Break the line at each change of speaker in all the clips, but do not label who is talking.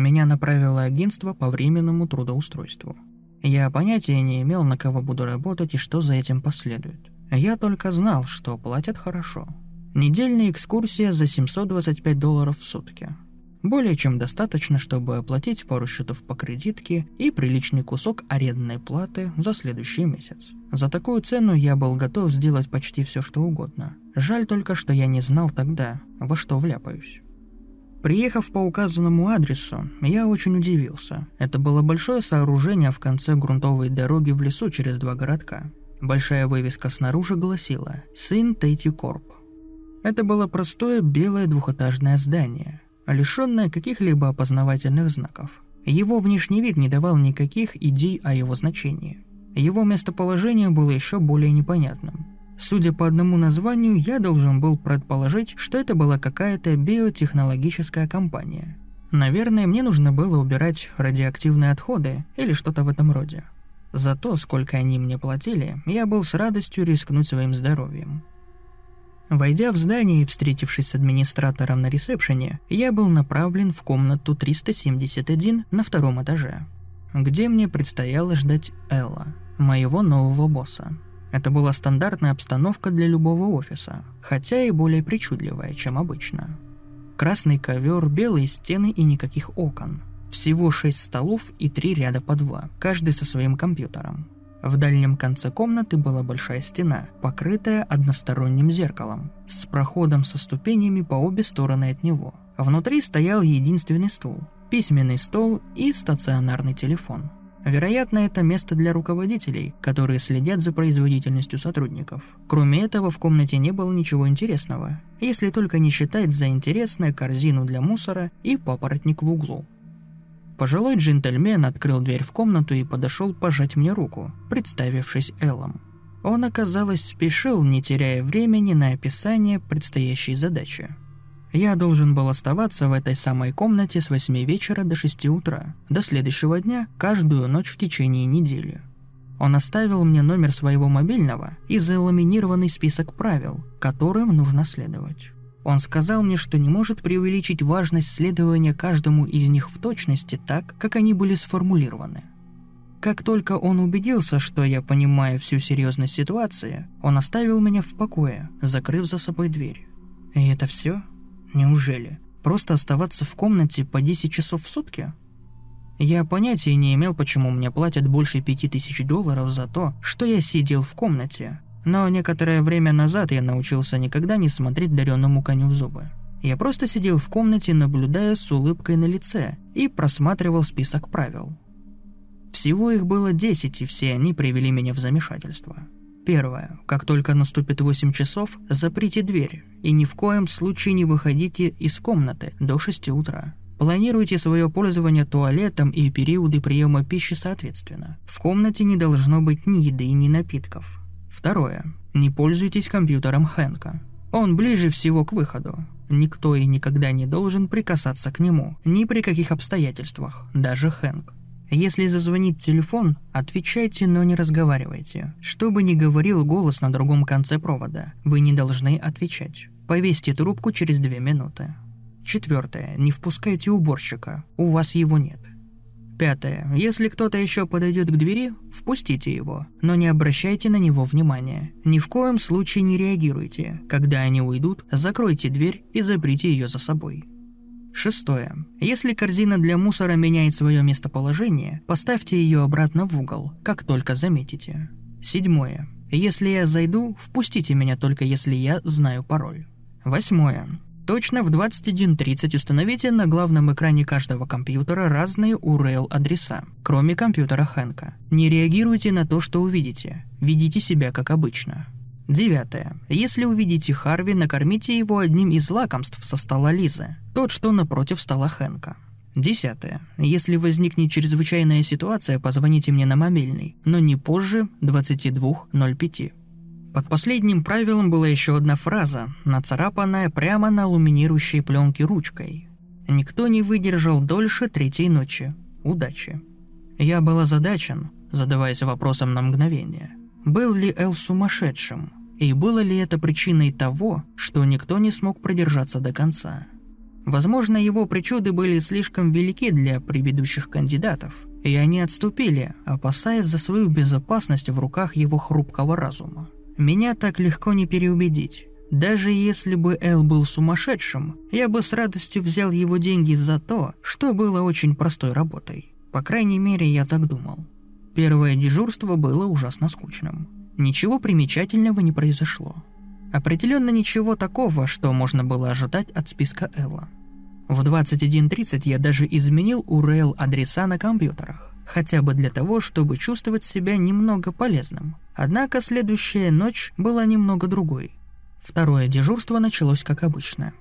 Меня направило агентство по временному трудоустройству. Я понятия не имел, на кого буду работать и что за этим последует. Я только знал, что платят хорошо. Недельная экскурсия за 725 долларов в сутки. Более чем достаточно, чтобы оплатить пару счетов по кредитке и приличный кусок арендной платы за следующий месяц. За такую цену я был готов сделать почти все, что угодно. Жаль только, что я не знал тогда, во что вляпаюсь. Приехав по указанному адресу, я очень удивился. Это было большое сооружение в конце грунтовой дороги в лесу через два городка. Большая вывеска снаружи гласила «Сын Тейти Корп». Это было простое белое двухэтажное здание, лишенное каких-либо опознавательных знаков. Его внешний вид не давал никаких идей о его значении. Его местоположение было еще более непонятным. Судя по одному названию, я должен был предположить, что это была какая-то биотехнологическая компания. Наверное, мне нужно было убирать радиоактивные отходы или что-то в этом роде. За то, сколько они мне платили, я был с радостью рискнуть своим здоровьем. Войдя в здание и встретившись с администратором на ресепшене, я был направлен в комнату 371 на втором этаже, где мне предстояло ждать Элла, моего нового босса. Это была стандартная обстановка для любого офиса, хотя и более причудливая, чем обычно. Красный ковер, белые стены и никаких окон. Всего шесть столов и три ряда по два, каждый со своим компьютером. В дальнем конце комнаты была большая стена, покрытая односторонним зеркалом, с проходом со ступенями по обе стороны от него. Внутри стоял единственный стул, письменный стол и стационарный телефон – Вероятно, это место для руководителей, которые следят за производительностью сотрудников. Кроме этого, в комнате не было ничего интересного, если только не считать за интересное корзину для мусора и папоротник в углу. Пожилой джентльмен открыл дверь в комнату и подошел пожать мне руку, представившись Эллом. Он, оказалось, спешил, не теряя времени на описание предстоящей задачи. Я должен был оставаться в этой самой комнате с 8 вечера до 6 утра, до следующего дня, каждую ночь в течение недели. Он оставил мне номер своего мобильного и заламинированный список правил, которым нужно следовать. Он сказал мне, что не может преувеличить важность следования каждому из них в точности так, как они были сформулированы. Как только он убедился, что я понимаю всю серьезность ситуации, он оставил меня в покое, закрыв за собой дверь. И это все? Неужели? Просто оставаться в комнате по 10 часов в сутки? Я понятия не имел, почему мне платят больше 5000 долларов за то, что я сидел в комнате. Но некоторое время назад я научился никогда не смотреть дареному коню в зубы. Я просто сидел в комнате, наблюдая с улыбкой на лице, и просматривал список правил. Всего их было 10, и все они привели меня в замешательство. Первое. Как только наступит 8 часов, заприте дверь и ни в коем случае не выходите из комнаты до 6 утра. Планируйте свое пользование туалетом и периоды приема пищи соответственно. В комнате не должно быть ни еды, ни напитков. Второе. Не пользуйтесь компьютером Хэнка. Он ближе всего к выходу. Никто и никогда не должен прикасаться к нему, ни при каких обстоятельствах, даже Хэнк. Если зазвонит телефон, отвечайте, но не разговаривайте. Что бы ни говорил голос на другом конце провода, вы не должны отвечать. Повесьте трубку через две минуты. Четвертое. Не впускайте уборщика. У вас его нет. Пятое. Если кто-то еще подойдет к двери, впустите его, но не обращайте на него внимания. Ни в коем случае не реагируйте. Когда они уйдут, закройте дверь и заприте ее за собой. Шестое. Если корзина для мусора меняет свое местоположение, поставьте ее обратно в угол, как только заметите. Седьмое. Если я зайду, впустите меня только если я знаю пароль. Восьмое. Точно в 21.30 установите на главном экране каждого компьютера разные URL-адреса, кроме компьютера Хэнка. Не реагируйте на то, что увидите. Ведите себя как обычно. Девятое. Если увидите Харви, накормите его одним из лакомств со стола Лизы, тот, что напротив стола Хэнка. Десятое. Если возникнет чрезвычайная ситуация, позвоните мне на мобильный, но не позже 22.05. Под последним правилом была еще одна фраза, нацарапанная прямо на алюминирующей пленке ручкой. «Никто не выдержал дольше третьей ночи. Удачи». Я был озадачен, задаваясь вопросом на мгновение. Был ли Эл сумасшедшим? И было ли это причиной того, что никто не смог продержаться до конца? Возможно, его причуды были слишком велики для предыдущих кандидатов, и они отступили, опасаясь за свою безопасность в руках его хрупкого разума. Меня так легко не переубедить. Даже если бы Эл был сумасшедшим, я бы с радостью взял его деньги за то, что было очень простой работой. По крайней мере, я так думал. Первое дежурство было ужасно скучным. Ничего примечательного не произошло. Определенно ничего такого, что можно было ожидать от списка Элла. В 21.30 я даже изменил URL адреса на компьютерах хотя бы для того, чтобы чувствовать себя немного полезным. Однако следующая ночь была немного другой. Второе дежурство началось как обычно.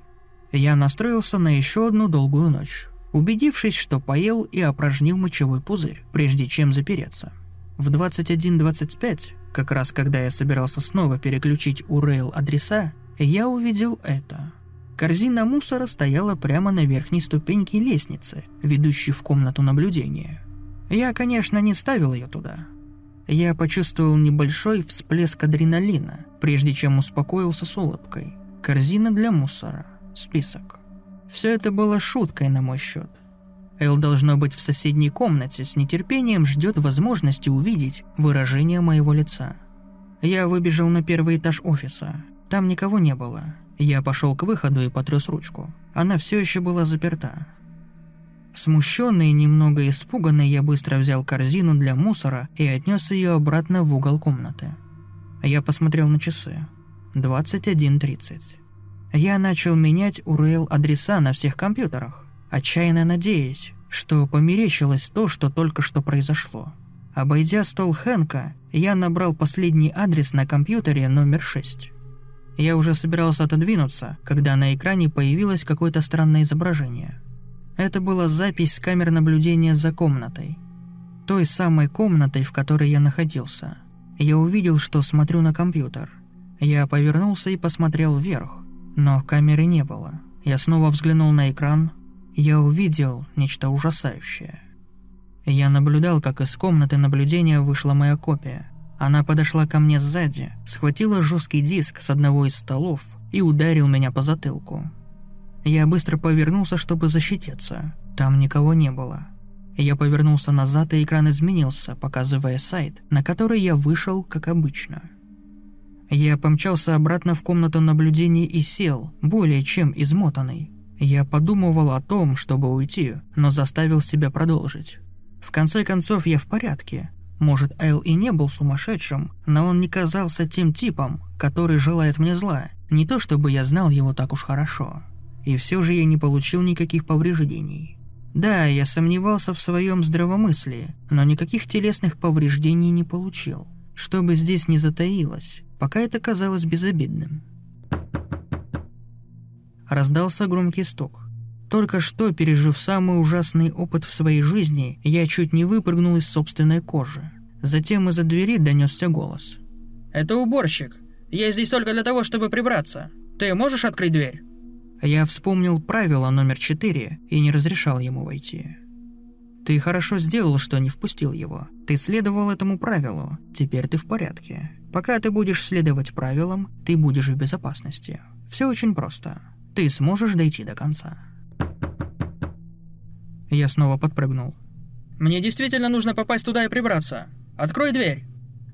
Я настроился на еще одну долгую ночь, убедившись, что поел и опорожнил мочевой пузырь, прежде чем запереться. В 21.25, как раз когда я собирался снова переключить URL адреса, я увидел это. Корзина мусора стояла прямо на верхней ступеньке лестницы, ведущей в комнату наблюдения – я, конечно, не ставил ее туда. Я почувствовал небольшой всплеск адреналина, прежде чем успокоился с улыбкой. Корзина для мусора. Список. Все это было шуткой на мой счет. Эл должно быть в соседней комнате, с нетерпением ждет возможности увидеть выражение моего лица. Я выбежал на первый этаж офиса. Там никого не было. Я пошел к выходу и потряс ручку. Она все еще была заперта. Смущенный и немного испуганный, я быстро взял корзину для мусора и отнес ее обратно в угол комнаты. Я посмотрел на часы. 21.30. Я начал менять URL-адреса на всех компьютерах, отчаянно надеясь, что померещилось то, что только что произошло. Обойдя стол Хэнка, я набрал последний адрес на компьютере номер 6. Я уже собирался отодвинуться, когда на экране появилось какое-то странное изображение – это была запись с камер наблюдения за комнатой. Той самой комнатой, в которой я находился. Я увидел, что смотрю на компьютер. Я повернулся и посмотрел вверх, но камеры не было. Я снова взглянул на экран. Я увидел нечто ужасающее. Я наблюдал, как из комнаты наблюдения вышла моя копия. Она подошла ко мне сзади, схватила жесткий диск с одного из столов и ударил меня по затылку. Я быстро повернулся, чтобы защититься. Там никого не было. Я повернулся назад, и экран изменился, показывая сайт, на который я вышел, как обычно. Я помчался обратно в комнату наблюдения и сел, более чем измотанный. Я подумывал о том, чтобы уйти, но заставил себя продолжить. В конце концов, я в порядке. Может, Эл и не был сумасшедшим, но он не казался тем типом, который желает мне зла. Не то чтобы я знал его так уж хорошо и все же я не получил никаких повреждений. Да, я сомневался в своем здравомыслии, но никаких телесных повреждений не получил. Что бы здесь ни затаилось, пока это казалось безобидным. Раздался громкий стук. Только что, пережив самый ужасный опыт в своей жизни, я чуть не выпрыгнул из собственной кожи. Затем из-за двери донесся голос.
«Это уборщик. Я здесь только для того, чтобы прибраться. Ты можешь открыть дверь?»
Я вспомнил правило номер четыре и не разрешал ему войти. Ты хорошо сделал, что не впустил его. Ты следовал этому правилу. Теперь ты в порядке. Пока ты будешь следовать правилам, ты будешь в безопасности. Все очень просто. Ты сможешь дойти до конца. Я снова подпрыгнул.
Мне действительно нужно попасть туда и прибраться. Открой дверь.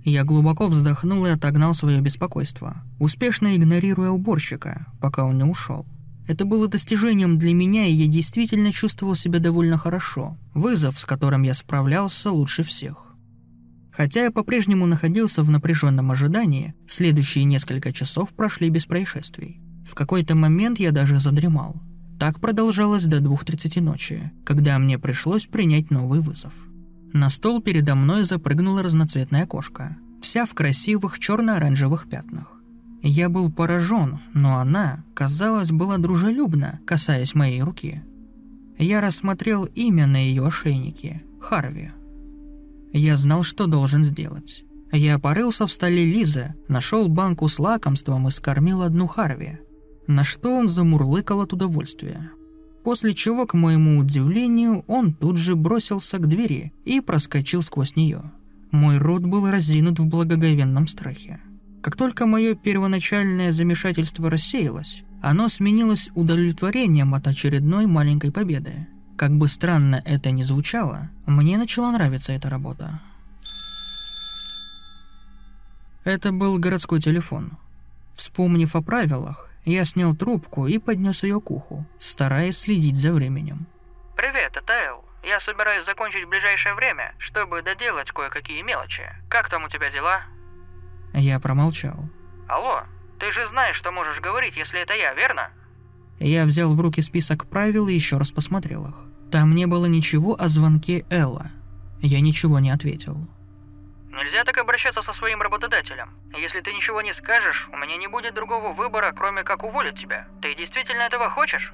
Я глубоко вздохнул и отогнал свое беспокойство, успешно игнорируя уборщика, пока он не ушел. Это было достижением для меня, и я действительно чувствовал себя довольно хорошо. Вызов, с которым я справлялся лучше всех. Хотя я по-прежнему находился в напряженном ожидании, следующие несколько часов прошли без происшествий. В какой-то момент я даже задремал. Так продолжалось до 2.30 ночи, когда мне пришлось принять новый вызов. На стол передо мной запрыгнула разноцветная кошка, вся в красивых черно-оранжевых пятнах. Я был поражен, но она, казалось, была дружелюбна, касаясь моей руки. Я рассмотрел имя на ее ошейнике – Харви. Я знал, что должен сделать. Я порылся в столе Лизы, нашел банку с лакомством и скормил одну Харви. На что он замурлыкал от удовольствия. После чего, к моему удивлению, он тут же бросился к двери и проскочил сквозь нее. Мой рот был разинут в благоговенном страхе. Как только мое первоначальное замешательство рассеялось, оно сменилось удовлетворением от очередной маленькой победы. Как бы странно это ни звучало, мне начала нравиться эта работа. Это был городской телефон. Вспомнив о правилах, я снял трубку и поднес ее к уху, стараясь следить за временем.
«Привет, это Эл. Я собираюсь закончить в ближайшее время, чтобы доделать кое-какие мелочи. Как там у тебя дела?»
Я промолчал.
Алло, ты же знаешь, что можешь говорить, если это я, верно?
Я взял в руки список правил и еще раз посмотрел их. Там не было ничего о звонке Элла. Я ничего не ответил.
Нельзя так обращаться со своим работодателем. Если ты ничего не скажешь, у меня не будет другого выбора, кроме как уволить тебя. Ты действительно этого хочешь?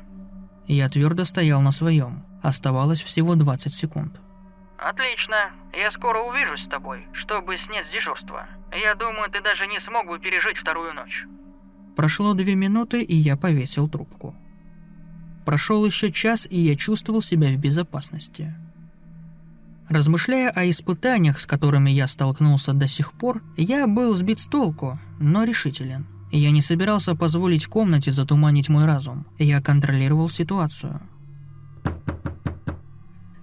Я твердо стоял на своем. Оставалось всего 20 секунд.
Отлично. Я скоро увижусь с тобой, чтобы снять с дежурства. Я думаю, ты даже не смог бы пережить вторую ночь.
Прошло две минуты, и я повесил трубку. Прошел еще час, и я чувствовал себя в безопасности. Размышляя о испытаниях, с которыми я столкнулся до сих пор, я был сбит с толку, но решителен. Я не собирался позволить комнате затуманить мой разум. Я контролировал ситуацию.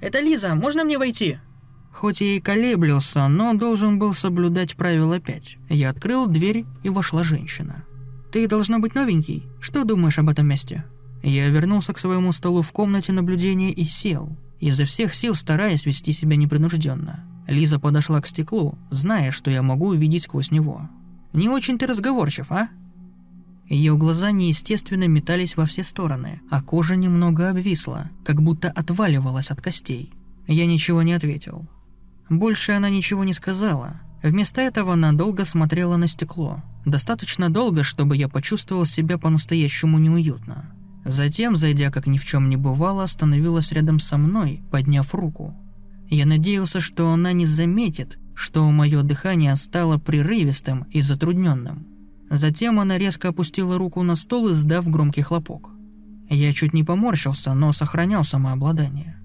Это Лиза, можно мне войти?
Хоть я и колеблился, но должен был соблюдать правило 5. Я открыл дверь, и вошла женщина. «Ты должна быть новенький. Что думаешь об этом месте?» Я вернулся к своему столу в комнате наблюдения и сел, изо всех сил стараясь вести себя непринужденно. Лиза подошла к стеклу, зная, что я могу увидеть сквозь него. «Не очень ты разговорчив, а?» Ее глаза неестественно метались во все стороны, а кожа немного обвисла, как будто отваливалась от костей. Я ничего не ответил. Больше она ничего не сказала. Вместо этого она долго смотрела на стекло. Достаточно долго, чтобы я почувствовал себя по-настоящему неуютно. Затем, зайдя как ни в чем не бывало, остановилась рядом со мной, подняв руку. Я надеялся, что она не заметит, что мое дыхание стало прерывистым и затрудненным. Затем она резко опустила руку на стол, издав громкий хлопок. Я чуть не поморщился, но сохранял самообладание.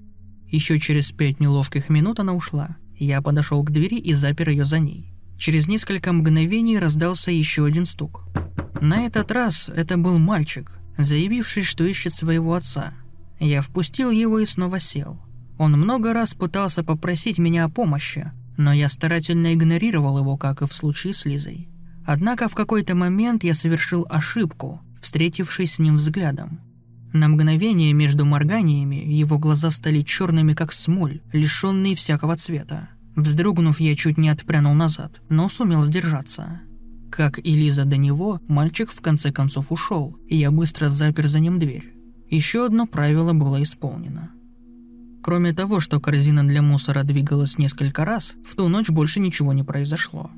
Еще через пять неловких минут она ушла. Я подошел к двери и запер ее за ней. Через несколько мгновений раздался еще один стук. На этот раз это был мальчик, заявивший, что ищет своего отца. Я впустил его и снова сел. Он много раз пытался попросить меня о помощи, но я старательно игнорировал его, как и в случае с Лизой. Однако в какой-то момент я совершил ошибку, встретившись с ним взглядом. На мгновение между морганиями его глаза стали черными, как смоль, лишенные всякого цвета. Вздрогнув, я чуть не отпрянул назад, но сумел сдержаться. Как и Лиза до него, мальчик в конце концов ушел, и я быстро запер за ним дверь. Еще одно правило было исполнено. Кроме того, что корзина для мусора двигалась несколько раз, в ту ночь больше ничего не произошло.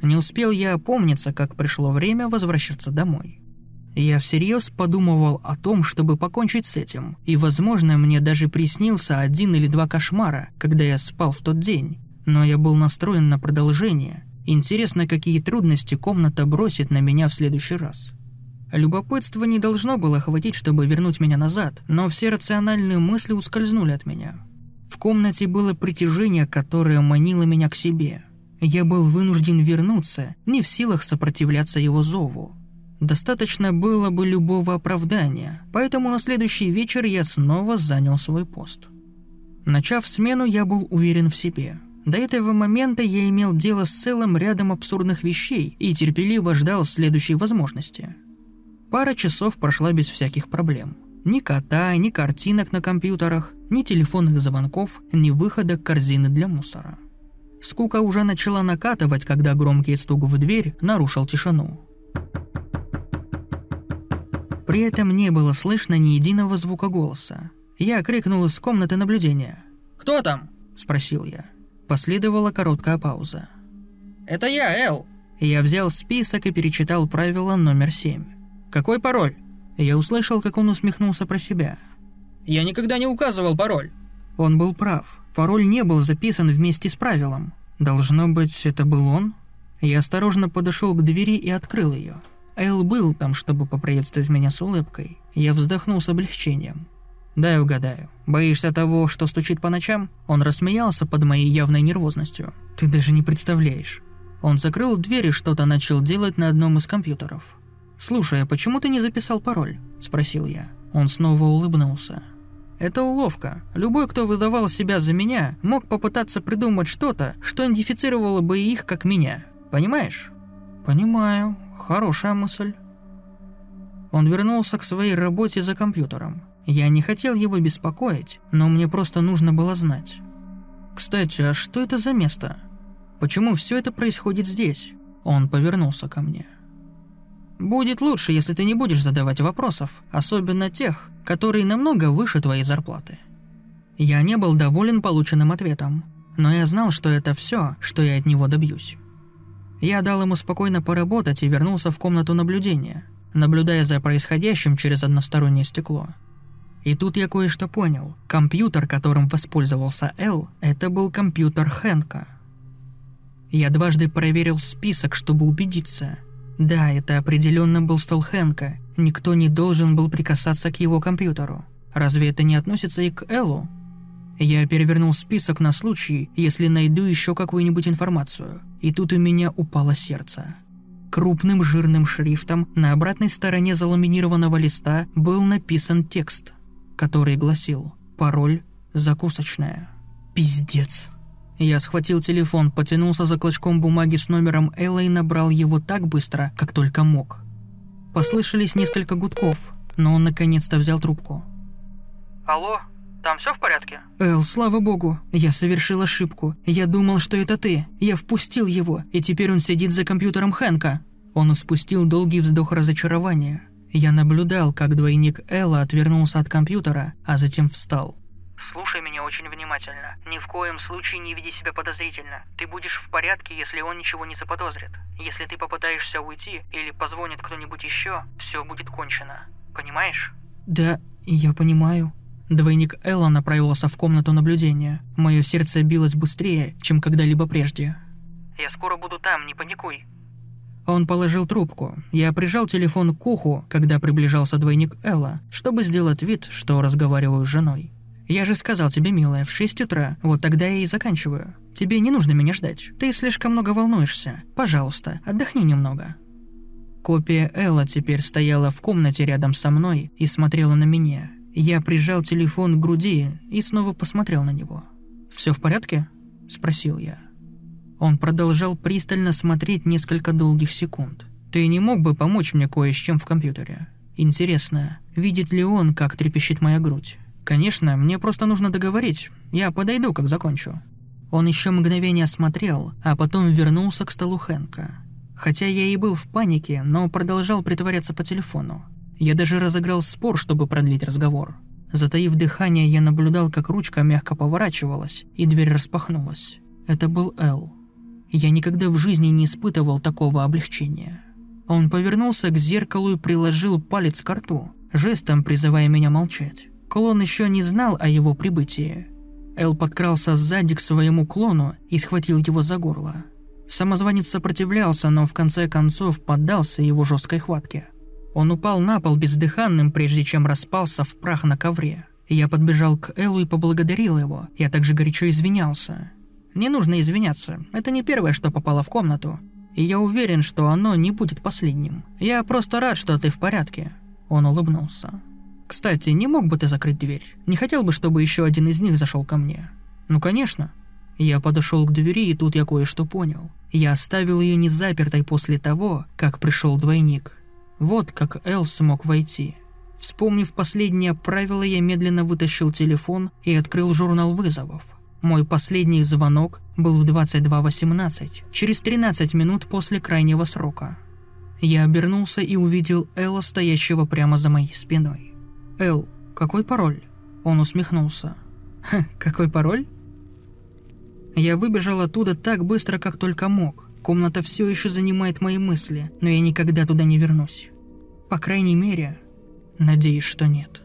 Не успел я опомниться, как пришло время возвращаться домой. Я всерьез подумывал о том, чтобы покончить с этим, и, возможно, мне даже приснился один или два кошмара, когда я спал в тот день, но я был настроен на продолжение. Интересно, какие трудности комната бросит на меня в следующий раз. Любопытство не должно было хватить, чтобы вернуть меня назад, но все рациональные мысли ускользнули от меня. В комнате было притяжение, которое манило меня к себе – я был вынужден вернуться, не в силах сопротивляться его зову. Достаточно было бы любого оправдания, поэтому на следующий вечер я снова занял свой пост. Начав смену, я был уверен в себе. До этого момента я имел дело с целым рядом абсурдных вещей и терпеливо ждал следующей возможности. Пара часов прошла без всяких проблем. Ни кота, ни картинок на компьютерах, ни телефонных звонков, ни выхода корзины для мусора. Скука уже начала накатывать, когда громкий стук в дверь нарушил тишину. При этом не было слышно ни единого звука голоса. Я крикнул из комнаты наблюдения.
«Кто там?»
– спросил я. Последовала короткая пауза.
«Это я, Эл!»
Я взял список и перечитал правило номер семь. «Какой пароль?» Я услышал, как он усмехнулся про себя.
«Я никогда не указывал пароль».
Он был прав. Пароль не был записан вместе с правилом. Должно быть, это был он? Я осторожно подошел к двери и открыл ее. Эл был там, чтобы поприветствовать меня с улыбкой. Я вздохнул с облегчением. «Дай угадаю. Боишься того, что стучит по ночам?» Он рассмеялся под моей явной нервозностью. «Ты даже не представляешь». Он закрыл дверь и что-то начал делать на одном из компьютеров. «Слушай, а почему ты не записал пароль?» – спросил я. Он снова улыбнулся. «Это уловка. Любой, кто выдавал себя за меня, мог попытаться придумать что-то, что идентифицировало бы их как меня. Понимаешь?» «Понимаю. Хорошая мысль». Он вернулся к своей работе за компьютером. Я не хотел его беспокоить, но мне просто нужно было знать. «Кстати, а что это за место? Почему все это происходит здесь?» Он повернулся ко мне. «Будет лучше, если ты не будешь задавать вопросов, особенно тех, которые намного выше твоей зарплаты». Я не был доволен полученным ответом, но я знал, что это все, что я от него добьюсь. Я дал ему спокойно поработать и вернулся в комнату наблюдения, наблюдая за происходящим через одностороннее стекло – и тут я кое-что понял. Компьютер, которым воспользовался Эл, это был компьютер Хэнка. Я дважды проверил список, чтобы убедиться. Да, это определенно был стол Хэнка. Никто не должен был прикасаться к его компьютеру. Разве это не относится и к Эллу? Я перевернул список на случай, если найду еще какую-нибудь информацию. И тут у меня упало сердце. Крупным жирным шрифтом на обратной стороне заламинированного листа был написан текст – который гласил «Пароль закусочная». Пиздец. Я схватил телефон, потянулся за клочком бумаги с номером Элла и набрал его так быстро, как только мог. Послышались несколько гудков, но он наконец-то взял трубку.
«Алло, там все в порядке?»
«Эл, слава богу, я совершил ошибку. Я думал, что это ты. Я впустил его, и теперь он сидит за компьютером Хэнка». Он испустил долгий вздох разочарования. Я наблюдал, как двойник Элла отвернулся от компьютера, а затем встал.
«Слушай меня очень внимательно. Ни в коем случае не веди себя подозрительно. Ты будешь в порядке, если он ничего не заподозрит. Если ты попытаешься уйти или позвонит кто-нибудь еще, все будет кончено. Понимаешь?»
«Да, я понимаю». Двойник Элла направился в комнату наблюдения. Мое сердце билось быстрее, чем когда-либо прежде.
«Я скоро буду там, не паникуй.
Он положил трубку. Я прижал телефон к уху, когда приближался двойник Элла, чтобы сделать вид, что разговариваю с женой. «Я же сказал тебе, милая, в 6 утра, вот тогда я и заканчиваю. Тебе не нужно меня ждать. Ты слишком много волнуешься. Пожалуйста, отдохни немного». Копия Элла теперь стояла в комнате рядом со мной и смотрела на меня. Я прижал телефон к груди и снова посмотрел на него. «Все в порядке?» – спросил я. Он продолжал пристально смотреть несколько долгих секунд. «Ты не мог бы помочь мне кое с чем в компьютере? Интересно, видит ли он, как трепещет моя грудь? Конечно, мне просто нужно договорить. Я подойду, как закончу». Он еще мгновение смотрел, а потом вернулся к столу Хэнка. Хотя я и был в панике, но продолжал притворяться по телефону. Я даже разыграл спор, чтобы продлить разговор. Затаив дыхание, я наблюдал, как ручка мягко поворачивалась, и дверь распахнулась. Это был Эл. Я никогда в жизни не испытывал такого облегчения. Он повернулся к зеркалу и приложил палец к рту, жестом призывая меня молчать. Клон еще не знал о его прибытии. Эл подкрался сзади к своему клону и схватил его за горло. Самозванец сопротивлялся, но в конце концов поддался его жесткой хватке. Он упал на пол бездыханным, прежде чем распался в прах на ковре. Я подбежал к Эллу и поблагодарил его. Я также горячо извинялся. Не нужно извиняться, это не первое, что попало в комнату. И я уверен, что оно не будет последним. Я просто рад, что ты в порядке». Он улыбнулся. «Кстати, не мог бы ты закрыть дверь? Не хотел бы, чтобы еще один из них зашел ко мне?» «Ну, конечно». Я подошел к двери, и тут я кое-что понял. Я оставил ее незапертой после того, как пришел двойник. Вот как Эл смог войти. Вспомнив последнее правило, я медленно вытащил телефон и открыл журнал вызовов. Мой последний звонок был в 22.18, через 13 минут после крайнего срока. Я обернулся и увидел Элла, стоящего прямо за моей спиной. «Эл, какой пароль?» Он усмехнулся. «Ха, какой пароль?» Я выбежал оттуда так быстро, как только мог. Комната все еще занимает мои мысли, но я никогда туда не вернусь. По крайней мере, надеюсь, что нет.